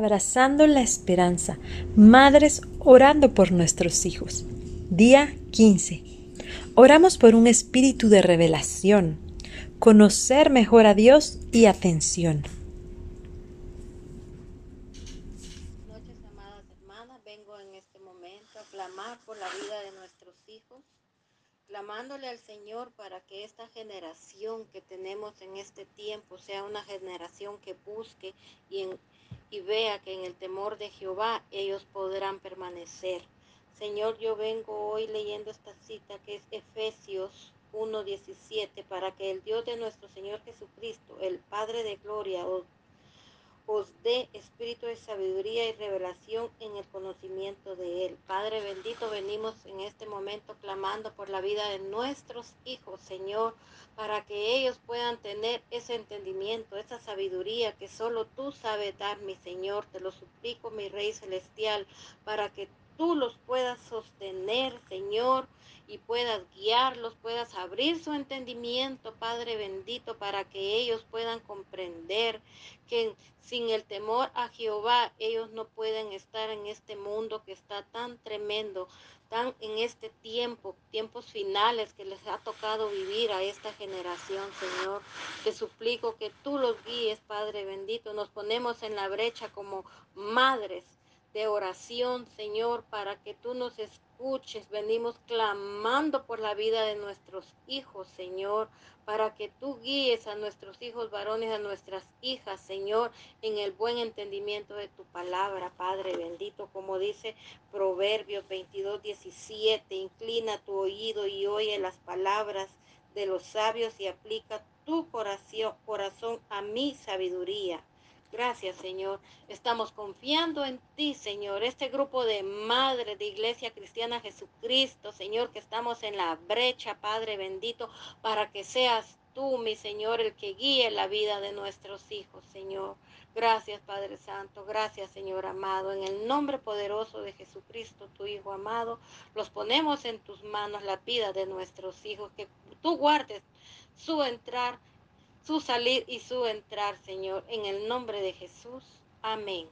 Abrazando la esperanza, madres orando por nuestros hijos. Día 15. Oramos por un espíritu de revelación, conocer mejor a Dios y atención. noches, amadas hermanas. Vengo en este momento a clamar por la vida de nuestros hijos, clamándole al Señor para que esta generación que tenemos en este tiempo sea una generación que busque y en y vea que en el temor de Jehová ellos podrán permanecer. Señor, yo vengo hoy leyendo esta cita que es Efesios 1.17 para que el Dios de nuestro Señor Jesucristo, el Padre de Gloria, os dé espíritu de sabiduría y revelación en el conocimiento. Padre bendito, venimos en este momento clamando por la vida de nuestros hijos, Señor, para que ellos puedan tener ese entendimiento, esa sabiduría que solo tú sabes dar, mi Señor. Te lo suplico, mi Rey Celestial, para que tú los puedas sostener, Señor, y puedas guiarlos, puedas abrir su entendimiento, Padre bendito, para que ellos puedan comprender que sin el temor a Jehová ellos no pueden estar en este mundo que está tan tremendo, tan en este tiempo, tiempos finales que les ha tocado vivir a esta generación, Señor. Te suplico que tú los guíes, Padre bendito. Nos ponemos en la brecha como madres de oración, Señor, para que tú nos escuches. Venimos clamando por la vida de nuestros hijos, Señor, para que tú guíes a nuestros hijos varones, a nuestras hijas, Señor, en el buen entendimiento de tu palabra, Padre bendito, como dice Proverbios 22, 17, inclina tu oído y oye las palabras de los sabios y aplica tu corazón, corazón a mi sabiduría. Gracias, Señor. Estamos confiando en ti, Señor. Este grupo de madres de Iglesia Cristiana Jesucristo, Señor, que estamos en la brecha, Padre bendito, para que seas tú, mi Señor, el que guíe la vida de nuestros hijos, Señor. Gracias, Padre Santo. Gracias, Señor amado. En el nombre poderoso de Jesucristo, tu Hijo amado, los ponemos en tus manos la vida de nuestros hijos. Que tú guardes su entrar su salir y su entrar, Señor, en el nombre de Jesús. Amén.